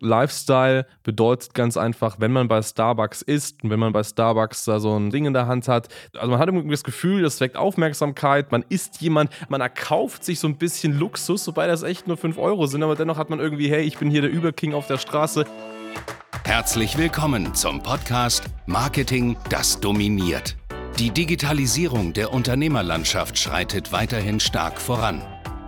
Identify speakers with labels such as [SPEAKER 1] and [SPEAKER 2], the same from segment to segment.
[SPEAKER 1] Lifestyle bedeutet ganz einfach, wenn man bei Starbucks ist und wenn man bei Starbucks da so ein Ding in der Hand hat, also man hat irgendwie das Gefühl, das weckt Aufmerksamkeit, man ist jemand, man erkauft sich so ein bisschen Luxus, wobei das echt nur 5 Euro sind, aber dennoch hat man irgendwie, hey, ich bin hier der Überking auf der Straße.
[SPEAKER 2] Herzlich willkommen zum Podcast Marketing, das dominiert. Die Digitalisierung der Unternehmerlandschaft schreitet weiterhin stark voran.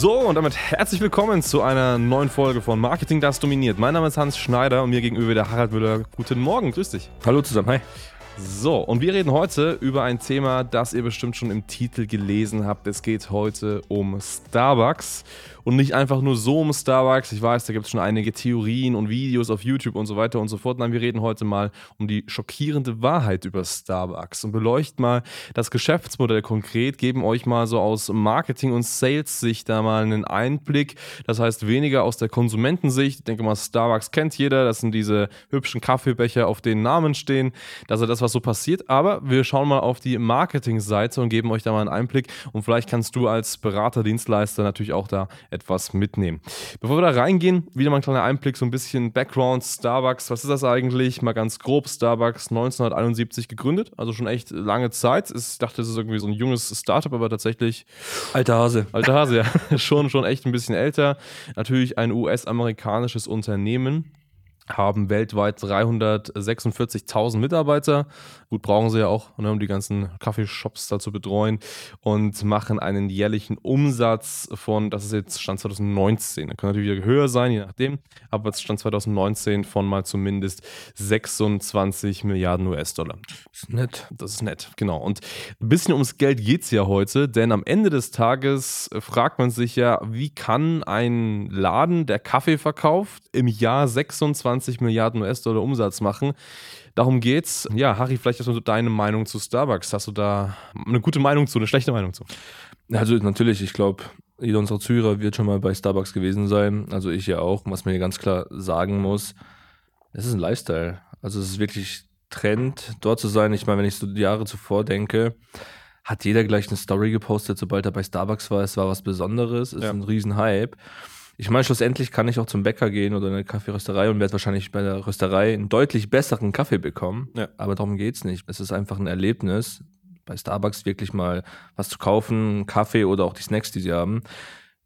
[SPEAKER 1] So, und damit herzlich willkommen zu einer neuen Folge von Marketing, das dominiert. Mein Name ist Hans Schneider und mir gegenüber der Harald Müller. Guten Morgen, grüß dich.
[SPEAKER 3] Hallo zusammen, hi.
[SPEAKER 1] So, und wir reden heute über ein Thema, das ihr bestimmt schon im Titel gelesen habt. Es geht heute um Starbucks und nicht einfach nur so um Starbucks. Ich weiß, da gibt es schon einige Theorien und Videos auf YouTube und so weiter und so fort. Nein, wir reden heute mal um die schockierende Wahrheit über Starbucks und beleuchten mal das Geschäftsmodell konkret, geben euch mal so aus Marketing- und Sales-Sicht da mal einen Einblick. Das heißt, weniger aus der Konsumentensicht. Ich denke mal, Starbucks kennt jeder. Das sind diese hübschen Kaffeebecher, auf denen Namen stehen. Das ist das, was so passiert. Aber wir schauen mal auf die Marketing-Seite und geben euch da mal einen Einblick. Und vielleicht kannst du als Berater, Dienstleister natürlich auch da etwas mitnehmen. Bevor wir da reingehen, wieder mal ein kleiner Einblick, so ein bisschen Background Starbucks. Was ist das eigentlich? Mal ganz grob. Starbucks 1971 gegründet, also schon echt lange Zeit. Ich dachte, es ist irgendwie so ein junges Startup, aber tatsächlich.
[SPEAKER 3] Alter Hase.
[SPEAKER 1] Alter Hase, ja. schon, schon echt ein bisschen älter. Natürlich ein US-amerikanisches Unternehmen haben weltweit 346.000 Mitarbeiter. Gut, brauchen sie ja auch, ne, um die ganzen Kaffeeshops da zu betreuen und machen einen jährlichen Umsatz von, das ist jetzt Stand 2019, da kann natürlich wieder höher sein, je nachdem, aber jetzt Stand 2019 von mal zumindest 26 Milliarden US-Dollar.
[SPEAKER 3] Das ist nett.
[SPEAKER 1] Das ist nett, genau. Und ein bisschen ums Geld geht es ja heute, denn am Ende des Tages fragt man sich ja, wie kann ein Laden, der Kaffee verkauft, im Jahr 26 20 Milliarden US-Dollar Umsatz machen. Darum geht's. Ja, Harry, vielleicht hast du deine Meinung zu Starbucks. Hast du da eine gute Meinung zu, eine schlechte Meinung zu?
[SPEAKER 3] Also natürlich, ich glaube, jeder unserer Zuhörer wird schon mal bei Starbucks gewesen sein. Also ich ja auch. Was man hier ganz klar sagen muss, es ist ein Lifestyle. Also es ist wirklich Trend, dort zu sein. Ich meine, wenn ich so die Jahre zuvor denke, hat jeder gleich eine Story gepostet, sobald er bei Starbucks war. Es war was Besonderes, es ist ja. ein Riesenhype. Ich meine, schlussendlich kann ich auch zum Bäcker gehen oder in eine Kaffeerösterei und werde wahrscheinlich bei der Rösterei einen deutlich besseren Kaffee bekommen. Ja. Aber darum geht es nicht. Es ist einfach ein Erlebnis, bei Starbucks wirklich mal was zu kaufen, einen Kaffee oder auch die Snacks, die sie haben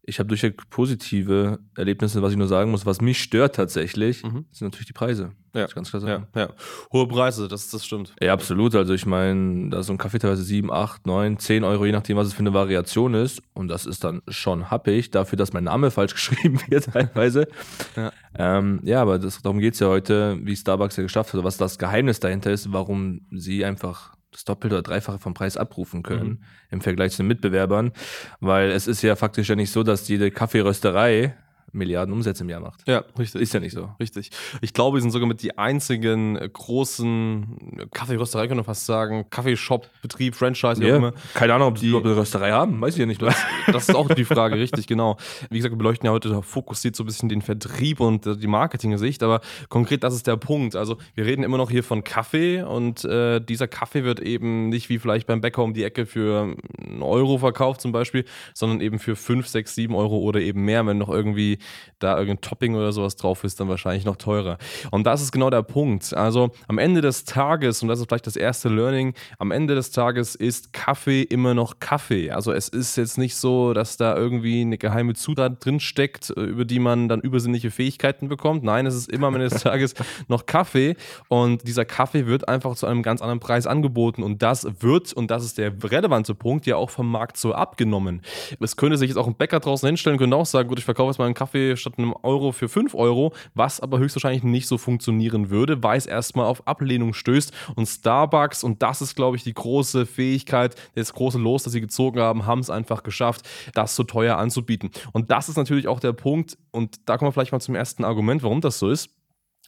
[SPEAKER 3] ich habe durchweg positive Erlebnisse, was ich nur sagen muss. Was mich stört tatsächlich, mhm. sind natürlich die Preise.
[SPEAKER 1] Ja, ganz klar sagen. Ja, ja. Hohe Preise, das, das stimmt.
[SPEAKER 3] Ja, absolut. Also ich meine, da ist so ein Kaffee teilweise 7, 8, 9, 10 Euro, je nachdem, was es für eine Variation ist. Und das ist dann schon happig, dafür, dass mein Name falsch geschrieben wird teilweise. ja. Ähm, ja, aber das, darum geht es ja heute, wie Starbucks ja geschafft hat, was das Geheimnis dahinter ist, warum sie einfach das Doppelte oder Dreifache vom Preis abrufen können mhm. im Vergleich zu den Mitbewerbern. Weil es ist ja faktisch ja nicht so, dass jede Kaffeerösterei Milliarden Umsätze im Jahr macht.
[SPEAKER 1] Ja, richtig. Ist ja nicht so. Richtig. Ich glaube, wir sind sogar mit die einzigen großen Kaffeerösterei, kann man fast sagen, Kaffeeshop-Betrieb, Franchise,
[SPEAKER 3] yeah. immer. Keine Ahnung, ob die überhaupt eine Rösterei haben, weiß ich ja nicht.
[SPEAKER 1] Das, das ist auch die Frage, richtig, genau. Wie gesagt, wir beleuchten ja heute fokussiert so ein bisschen den Vertrieb und die Marketing-Sicht, aber konkret, das ist der Punkt. Also, wir reden immer noch hier von Kaffee und äh, dieser Kaffee wird eben nicht wie vielleicht beim Bäcker um die Ecke für einen Euro verkauft zum Beispiel, sondern eben für 5, 6, 7 Euro oder eben mehr, wenn noch irgendwie da irgendein Topping oder sowas drauf ist, dann wahrscheinlich noch teurer. Und das ist genau der Punkt. Also am Ende des Tages, und das ist vielleicht das erste Learning, am Ende des Tages ist Kaffee immer noch Kaffee. Also es ist jetzt nicht so, dass da irgendwie eine geheime Zutat drin steckt, über die man dann übersinnliche Fähigkeiten bekommt. Nein, es ist immer am Ende des Tages noch Kaffee und dieser Kaffee wird einfach zu einem ganz anderen Preis angeboten und das wird, und das ist der relevante Punkt, ja auch vom Markt so abgenommen. Es könnte sich jetzt auch ein Bäcker draußen hinstellen, könnte auch sagen, gut, ich verkaufe jetzt mal einen Kaffee Kaffee statt einem Euro für 5 Euro, was aber höchstwahrscheinlich nicht so funktionieren würde, weil es erstmal auf Ablehnung stößt. Und Starbucks, und das ist, glaube ich, die große Fähigkeit, das große Los, das sie gezogen haben, haben es einfach geschafft, das so teuer anzubieten. Und das ist natürlich auch der Punkt, und da kommen wir vielleicht mal zum ersten Argument, warum das so ist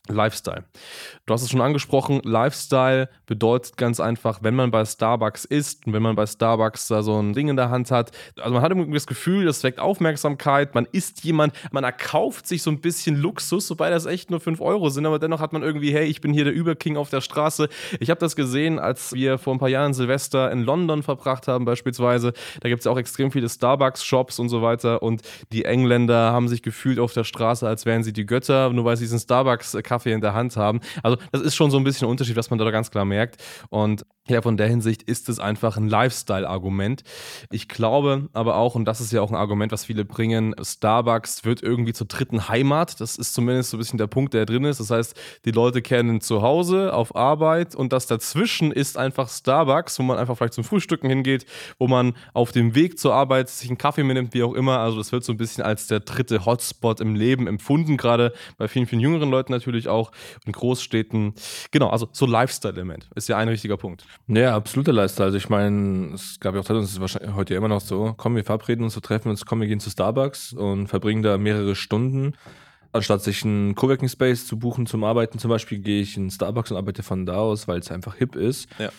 [SPEAKER 1] Lifestyle. Du hast es schon angesprochen, Lifestyle bedeutet ganz einfach, wenn man bei Starbucks ist und wenn man bei Starbucks da so ein Ding in der Hand hat, also man hat irgendwie das Gefühl, das weckt Aufmerksamkeit, man ist jemand, man erkauft sich so ein bisschen Luxus, wobei das echt nur 5 Euro sind, aber dennoch hat man irgendwie, hey, ich bin hier der Überking auf der Straße. Ich habe das gesehen, als wir vor ein paar Jahren Silvester in London verbracht haben beispielsweise, da gibt es auch extrem viele Starbucks-Shops und so weiter und die Engländer haben sich gefühlt auf der Straße, als wären sie die Götter, nur weil sie diesen Starbucks-Kaffee Kaffee in der Hand haben. Also das ist schon so ein bisschen ein Unterschied, was man da ganz klar merkt. Und ja, von der Hinsicht ist es einfach ein Lifestyle-Argument. Ich glaube aber auch, und das ist ja auch ein Argument, was viele bringen, Starbucks wird irgendwie zur dritten Heimat. Das ist zumindest so ein bisschen der Punkt, der drin ist. Das heißt, die Leute kennen zu Hause, auf Arbeit und das dazwischen ist einfach Starbucks, wo man einfach vielleicht zum Frühstücken hingeht, wo man auf dem Weg zur Arbeit sich einen Kaffee mitnimmt, wie auch immer. Also das wird so ein bisschen als der dritte Hotspot im Leben empfunden, gerade bei vielen, vielen jüngeren Leuten natürlich auch in Großstädten. Genau, also so Lifestyle-Element ist ja ein richtiger Punkt.
[SPEAKER 3] Ja, absoluter Lifestyle. Also ich meine, es gab ja auch Zeit, und es ist wahrscheinlich heute immer noch so, komm, wir verabreden uns, wir treffen uns, komm, wir gehen zu Starbucks und verbringen da mehrere Stunden. Anstatt sich einen Coworking Space zu buchen zum Arbeiten zum Beispiel, gehe ich in Starbucks und arbeite von da aus, weil es einfach hip ist.
[SPEAKER 1] Ja.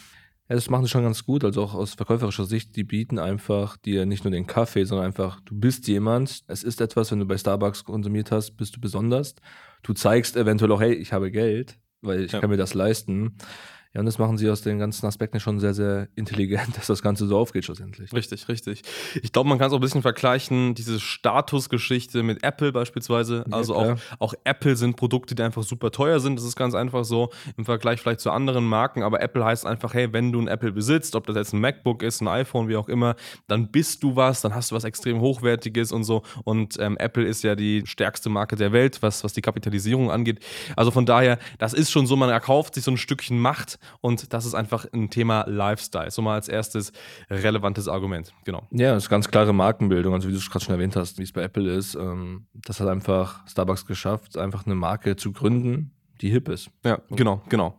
[SPEAKER 3] Ja, das machen sie schon ganz gut, also auch aus verkäuferischer Sicht, die bieten einfach dir nicht nur den Kaffee, sondern einfach, du bist jemand, es ist etwas, wenn du bei Starbucks konsumiert hast, bist du besonders. Du zeigst eventuell auch, hey, ich habe Geld, weil ich ja. kann mir das leisten. Ja, und das machen sie aus den ganzen Aspekten schon sehr, sehr intelligent, dass das Ganze so aufgeht schlussendlich.
[SPEAKER 1] Richtig, richtig. Ich glaube, man kann es auch ein bisschen vergleichen, diese Statusgeschichte mit Apple beispielsweise. Also ja, auch, auch Apple sind Produkte, die einfach super teuer sind. Das ist ganz einfach so im Vergleich vielleicht zu anderen Marken. Aber Apple heißt einfach, hey, wenn du ein Apple besitzt, ob das jetzt ein MacBook ist, ein iPhone, wie auch immer, dann bist du was, dann hast du was extrem Hochwertiges und so. Und ähm, Apple ist ja die stärkste Marke der Welt, was, was die Kapitalisierung angeht. Also von daher, das ist schon so, man erkauft sich so ein Stückchen Macht und das ist einfach ein Thema Lifestyle. So mal als erstes relevantes Argument. Genau.
[SPEAKER 3] Ja, das ist ganz klare Markenbildung. Also wie du es gerade schon erwähnt hast, wie es bei Apple ist, ähm, das hat einfach Starbucks geschafft, einfach eine Marke zu gründen, die hip ist.
[SPEAKER 1] Ja, genau, genau.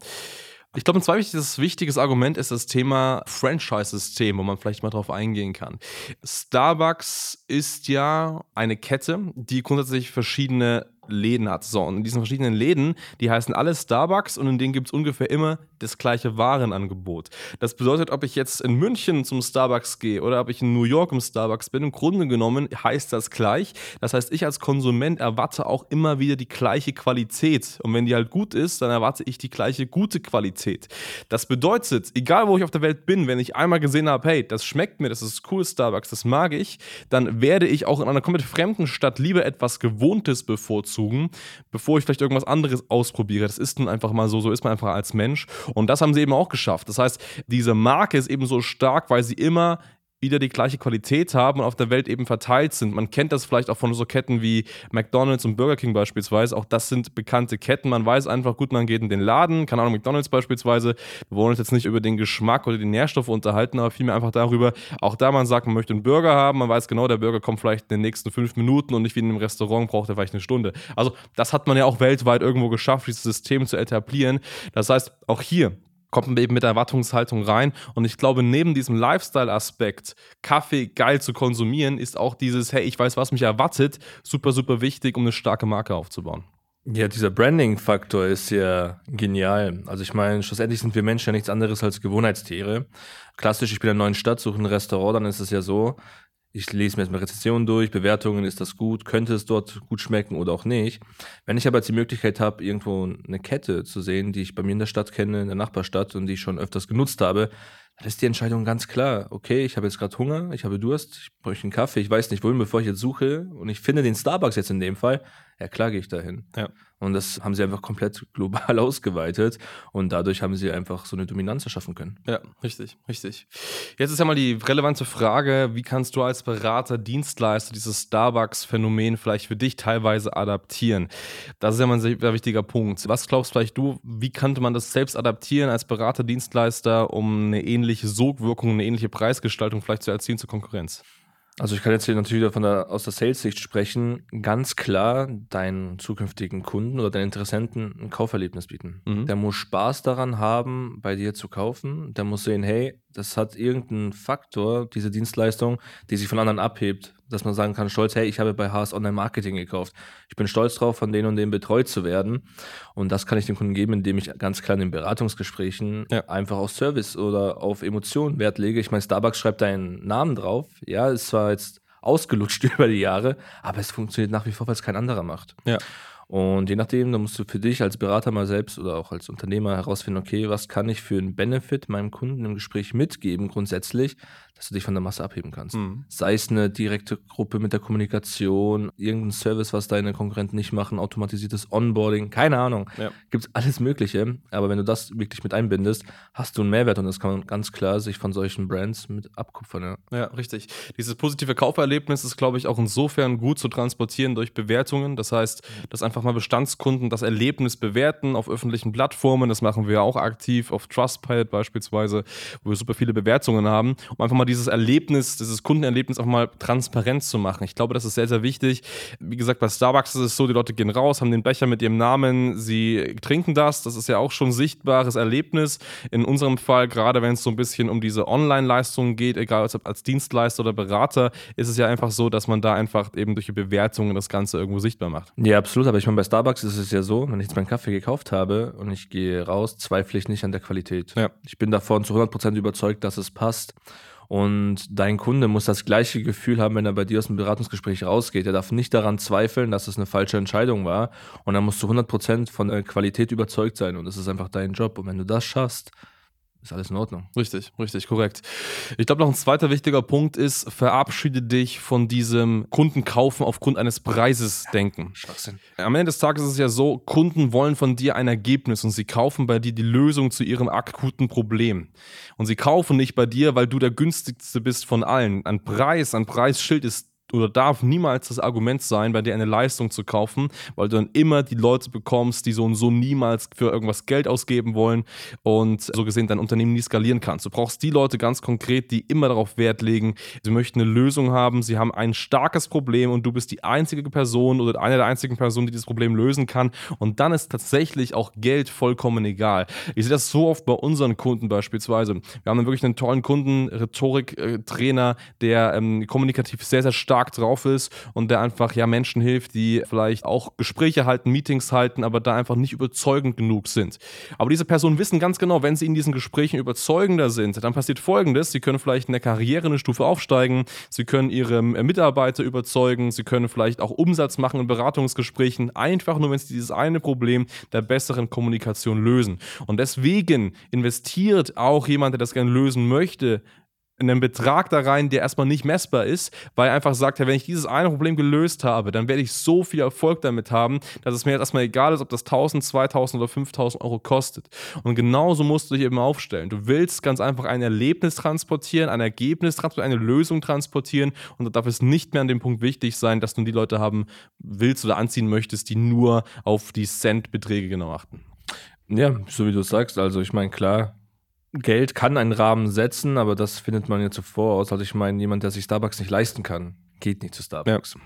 [SPEAKER 1] Ich glaube, ein zweites wichtiges Argument ist das Thema Franchise-System, wo man vielleicht mal drauf eingehen kann. Starbucks ist ja eine Kette, die grundsätzlich verschiedene Läden hat. So, und in diesen verschiedenen Läden, die heißen alle Starbucks und in denen gibt es ungefähr immer das gleiche Warenangebot. Das bedeutet, ob ich jetzt in München zum Starbucks gehe oder ob ich in New York im Starbucks bin, im Grunde genommen heißt das gleich. Das heißt, ich als Konsument erwarte auch immer wieder die gleiche Qualität. Und wenn die halt gut ist, dann erwarte ich die gleiche gute Qualität. Das bedeutet, egal wo ich auf der Welt bin, wenn ich einmal gesehen habe, hey, das schmeckt mir, das ist cool Starbucks, das mag ich, dann werde ich auch in einer komplett fremden Stadt lieber etwas Gewohntes bevorzugen bevorzugen, bevor ich vielleicht irgendwas anderes ausprobiere. Das ist nun einfach mal so, so ist man einfach als Mensch. Und das haben sie eben auch geschafft. Das heißt, diese Marke ist eben so stark, weil sie immer wieder die gleiche Qualität haben und auf der Welt eben verteilt sind. Man kennt das vielleicht auch von so Ketten wie McDonald's und Burger King beispielsweise. Auch das sind bekannte Ketten. Man weiß einfach, gut, man geht in den Laden, keine Ahnung, McDonald's beispielsweise. Wir wollen uns jetzt nicht über den Geschmack oder die Nährstoffe unterhalten, aber vielmehr einfach darüber, auch da man sagt, man möchte einen Burger haben, man weiß genau, der Burger kommt vielleicht in den nächsten fünf Minuten und nicht wie in einem Restaurant braucht er vielleicht eine Stunde. Also das hat man ja auch weltweit irgendwo geschafft, dieses System zu etablieren. Das heißt, auch hier kommt man eben mit Erwartungshaltung rein. Und ich glaube, neben diesem Lifestyle-Aspekt, Kaffee geil zu konsumieren, ist auch dieses, hey, ich weiß, was mich erwartet, super, super wichtig, um eine starke Marke aufzubauen.
[SPEAKER 3] Ja, dieser Branding-Faktor ist ja genial. Also ich meine, schlussendlich sind wir Menschen ja nichts anderes als Gewohnheitstiere. Klassisch, ich bin in einer neuen Stadt, suche ein Restaurant, dann ist es ja so, ich lese mir erstmal Rezessionen durch, Bewertungen, ist das gut, könnte es dort gut schmecken oder auch nicht. Wenn ich aber jetzt die Möglichkeit habe, irgendwo eine Kette zu sehen, die ich bei mir in der Stadt kenne, in der Nachbarstadt und die ich schon öfters genutzt habe, dann ist die Entscheidung ganz klar. Okay, ich habe jetzt gerade Hunger, ich habe Durst, ich bräuchte einen Kaffee, ich weiß nicht wohin, bevor ich jetzt suche und ich finde den Starbucks jetzt in dem Fall, ja klar gehe ich dahin.
[SPEAKER 1] Ja.
[SPEAKER 3] Und das haben sie einfach komplett global ausgeweitet und dadurch haben sie einfach so eine Dominanz erschaffen können.
[SPEAKER 1] Ja, richtig, richtig. Jetzt ist ja mal die relevante Frage, wie kannst du als Berater, Dienstleister dieses Starbucks-Phänomen vielleicht für dich teilweise adaptieren? Das ist ja mal ein sehr wichtiger Punkt. Was glaubst vielleicht du, wie könnte man das selbst adaptieren als Berater, Dienstleister, um eine ähnliche Sogwirkung, eine ähnliche Preisgestaltung vielleicht zu erzielen zur Konkurrenz?
[SPEAKER 3] Also ich kann jetzt hier natürlich wieder von der, aus der Sales-Sicht sprechen. Ganz klar deinen zukünftigen Kunden oder deinen Interessenten ein Kauferlebnis bieten. Mhm. Der muss Spaß daran haben, bei dir zu kaufen. Der muss sehen, hey, das hat irgendeinen Faktor, diese Dienstleistung, die sich von anderen abhebt. dass man sagen kann, stolz, hey, ich habe bei Haas Online Marketing gekauft. Ich bin stolz drauf, von denen und denen betreut zu werden. Und das kann ich dem Kunden geben, indem ich ganz klar in den Beratungsgesprächen ja. einfach auf Service oder auf Emotionen Wert lege. Ich meine, Starbucks schreibt deinen Namen drauf. Ja, ist zwar jetzt ausgelutscht über die Jahre, aber es funktioniert nach wie vor, weil es kein anderer macht.
[SPEAKER 1] Ja.
[SPEAKER 3] Und je nachdem, da musst du für dich als Berater mal selbst oder auch als Unternehmer herausfinden, okay, was kann ich für einen Benefit meinem Kunden im Gespräch mitgeben grundsätzlich, dass du dich von der Masse abheben kannst. Mhm. Sei es eine direkte Gruppe mit der Kommunikation, irgendein Service, was deine Konkurrenten nicht machen, automatisiertes Onboarding, keine Ahnung. Ja. Gibt alles Mögliche. Aber wenn du das wirklich mit einbindest, hast du einen Mehrwert und das kann man ganz klar sich von solchen Brands mit abkupfern.
[SPEAKER 1] Ja, ja richtig. Dieses positive Kauferlebnis ist, glaube ich, auch insofern gut zu transportieren durch Bewertungen. Das heißt, dass einfach mal Bestandskunden das Erlebnis bewerten auf öffentlichen Plattformen. Das machen wir auch aktiv auf Trustpilot beispielsweise, wo wir super viele Bewertungen haben, um einfach mal dieses Erlebnis, dieses Kundenerlebnis auch mal transparent zu machen. Ich glaube, das ist sehr, sehr wichtig. Wie gesagt, bei Starbucks ist es so, die Leute gehen raus, haben den Becher mit ihrem Namen, sie trinken das. Das ist ja auch schon ein sichtbares Erlebnis. In unserem Fall, gerade wenn es so ein bisschen um diese Online-Leistungen geht, egal ob als Dienstleister oder Berater, ist es ja einfach so, dass man da einfach eben durch die Bewertungen das Ganze irgendwo sichtbar macht.
[SPEAKER 3] Ja, absolut. Aber ich meine, bei Starbucks ist es ja so, wenn ich jetzt meinen Kaffee gekauft habe und ich gehe raus, zweifle ich nicht an der Qualität. Ja. Ich bin davon zu 100% überzeugt, dass es passt. Und dein Kunde muss das gleiche Gefühl haben, wenn er bei dir aus dem Beratungsgespräch rausgeht. Er darf nicht daran zweifeln, dass es eine falsche Entscheidung war. Und er muss zu 100% von der Qualität überzeugt sein. Und das ist einfach dein Job. Und wenn du das schaffst, ist alles in Ordnung.
[SPEAKER 1] Richtig, richtig, korrekt. Ich glaube, noch ein zweiter wichtiger Punkt ist, verabschiede dich von diesem Kundenkaufen aufgrund eines Preises denken. Schwachsinn. Am Ende des Tages ist es ja so, Kunden wollen von dir ein Ergebnis und sie kaufen bei dir die Lösung zu ihrem akuten Problem. Und sie kaufen nicht bei dir, weil du der günstigste bist von allen. Ein Preis, ein Preisschild ist oder darf niemals das Argument sein, bei dir eine Leistung zu kaufen, weil du dann immer die Leute bekommst, die so und so niemals für irgendwas Geld ausgeben wollen und so gesehen dein Unternehmen nie skalieren kannst. Du brauchst die Leute ganz konkret, die immer darauf Wert legen, sie möchten eine Lösung haben, sie haben ein starkes Problem und du bist die einzige Person oder eine der einzigen Personen, die dieses Problem lösen kann und dann ist tatsächlich auch Geld vollkommen egal. Ich sehe das so oft bei unseren Kunden beispielsweise. Wir haben dann wirklich einen tollen Kunden, Rhetorik-Trainer, der ähm, kommunikativ sehr, sehr stark stark drauf ist und der einfach ja Menschen hilft, die vielleicht auch Gespräche halten, Meetings halten, aber da einfach nicht überzeugend genug sind. Aber diese Personen wissen ganz genau, wenn sie in diesen Gesprächen überzeugender sind, dann passiert folgendes, sie können vielleicht in der Karriere eine Stufe aufsteigen, sie können ihre Mitarbeiter überzeugen, sie können vielleicht auch Umsatz machen in Beratungsgesprächen, einfach nur wenn sie dieses eine Problem der besseren Kommunikation lösen. Und deswegen investiert auch jemand, der das gerne lösen möchte, einen Betrag da rein, der erstmal nicht messbar ist, weil er einfach sagt, wenn ich dieses eine Problem gelöst habe, dann werde ich so viel Erfolg damit haben, dass es mir jetzt erstmal egal ist, ob das 1000, 2000 oder 5000 Euro kostet. Und genauso musst du dich eben aufstellen. Du willst ganz einfach ein Erlebnis transportieren, ein Ergebnis transportieren, eine Lösung transportieren und da darf es nicht mehr an dem Punkt wichtig sein, dass du die Leute haben willst oder anziehen möchtest, die nur auf die Centbeträge genau achten.
[SPEAKER 3] Ja, so wie du sagst, also ich meine, klar, Geld kann einen Rahmen setzen, aber das findet man ja zuvor aus. Also ich meine, jemand, der sich Starbucks nicht leisten kann, geht nicht zu Starbucks. Ja.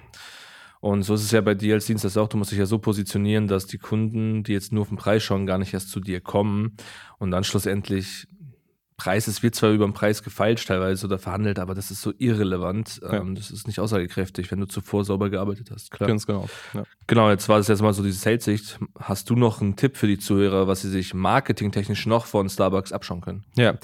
[SPEAKER 3] Und so ist es ja bei dir als Dienstleister auch. Du musst dich ja so positionieren, dass die Kunden, die jetzt nur auf den Preis schauen, gar nicht erst zu dir kommen und dann schlussendlich Preis, es wird zwar über den Preis gefeilscht teilweise oder verhandelt, aber das ist so irrelevant. Ja. Ähm, das ist nicht aussagekräftig, wenn du zuvor sauber gearbeitet hast.
[SPEAKER 1] Klar. Ganz genau.
[SPEAKER 3] Ja. Genau, jetzt war das jetzt mal so diese Sales-Sicht. Hast du noch einen Tipp für die Zuhörer, was sie sich marketingtechnisch noch von Starbucks abschauen können?
[SPEAKER 1] Ja,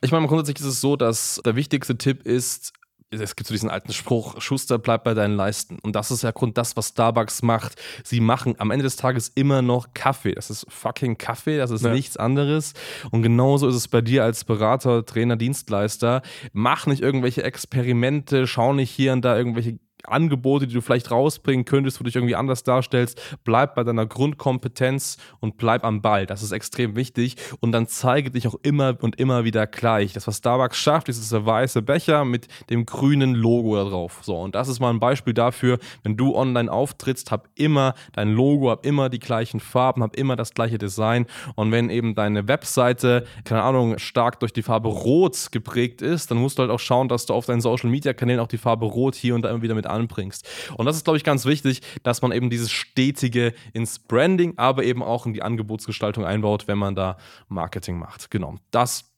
[SPEAKER 1] ich meine, grundsätzlich ist es so, dass der wichtigste Tipp ist, es gibt so diesen alten Spruch, Schuster bleibt bei deinen Leisten. Und das ist ja Grund das, was Starbucks macht. Sie machen am Ende des Tages immer noch Kaffee. Das ist fucking Kaffee, das ist ja. nichts anderes. Und genauso ist es bei dir als Berater, Trainer, Dienstleister. Mach nicht irgendwelche Experimente, schau nicht hier und da irgendwelche Angebote, die du vielleicht rausbringen könntest, wo du dich irgendwie anders darstellst, bleib bei deiner Grundkompetenz und bleib am Ball. Das ist extrem wichtig. Und dann zeige dich auch immer und immer wieder gleich. Das, was Starbucks schafft, ist dieser weiße Becher mit dem grünen Logo da drauf. So, und das ist mal ein Beispiel dafür, wenn du online auftrittst, hab immer dein Logo, hab immer die gleichen Farben, hab immer das gleiche Design. Und wenn eben deine Webseite, keine Ahnung, stark durch die Farbe Rot geprägt ist, dann musst du halt auch schauen, dass du auf deinen Social Media Kanälen auch die Farbe Rot hier und da immer wieder mit anbringst. Und das ist, glaube ich, ganz wichtig, dass man eben dieses Stetige ins Branding, aber eben auch in die Angebotsgestaltung einbaut, wenn man da Marketing macht. Genau. Das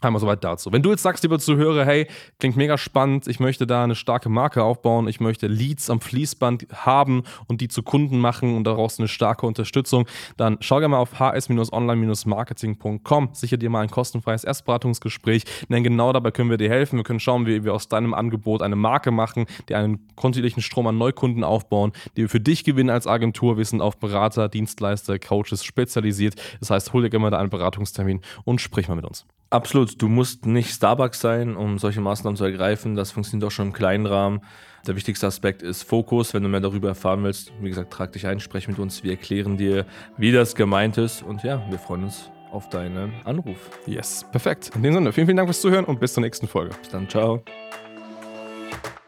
[SPEAKER 1] Einmal soweit dazu. Wenn du jetzt sagst, lieber Zuhörer, hey, klingt mega spannend, ich möchte da eine starke Marke aufbauen, ich möchte Leads am Fließband haben und die zu Kunden machen und daraus eine starke Unterstützung, dann schau gerne mal auf hs-online-marketing.com, sicher dir mal ein kostenfreies Erstberatungsgespräch, denn genau dabei können wir dir helfen. Wir können schauen, wie wir aus deinem Angebot eine Marke machen, die einen kontinuierlichen Strom an Neukunden aufbauen, die wir für dich gewinnen als Agentur. Wir sind auf Berater, Dienstleister, Coaches spezialisiert. Das heißt, hol dir gerne mal da einen Beratungstermin und sprich mal mit uns.
[SPEAKER 3] Absolut. Du musst nicht Starbucks sein, um solche Maßnahmen zu ergreifen. Das funktioniert auch schon im kleinen Rahmen. Der wichtigste Aspekt ist Fokus. Wenn du mehr darüber erfahren willst, wie gesagt, trag dich ein, sprech mit uns. Wir erklären dir, wie das gemeint ist. Und ja, wir freuen uns auf deinen Anruf.
[SPEAKER 1] Yes, perfekt. In dem Sinne, vielen, vielen Dank fürs Zuhören und bis zur nächsten Folge.
[SPEAKER 3] Bis dann, ciao.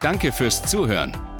[SPEAKER 2] Danke fürs Zuhören.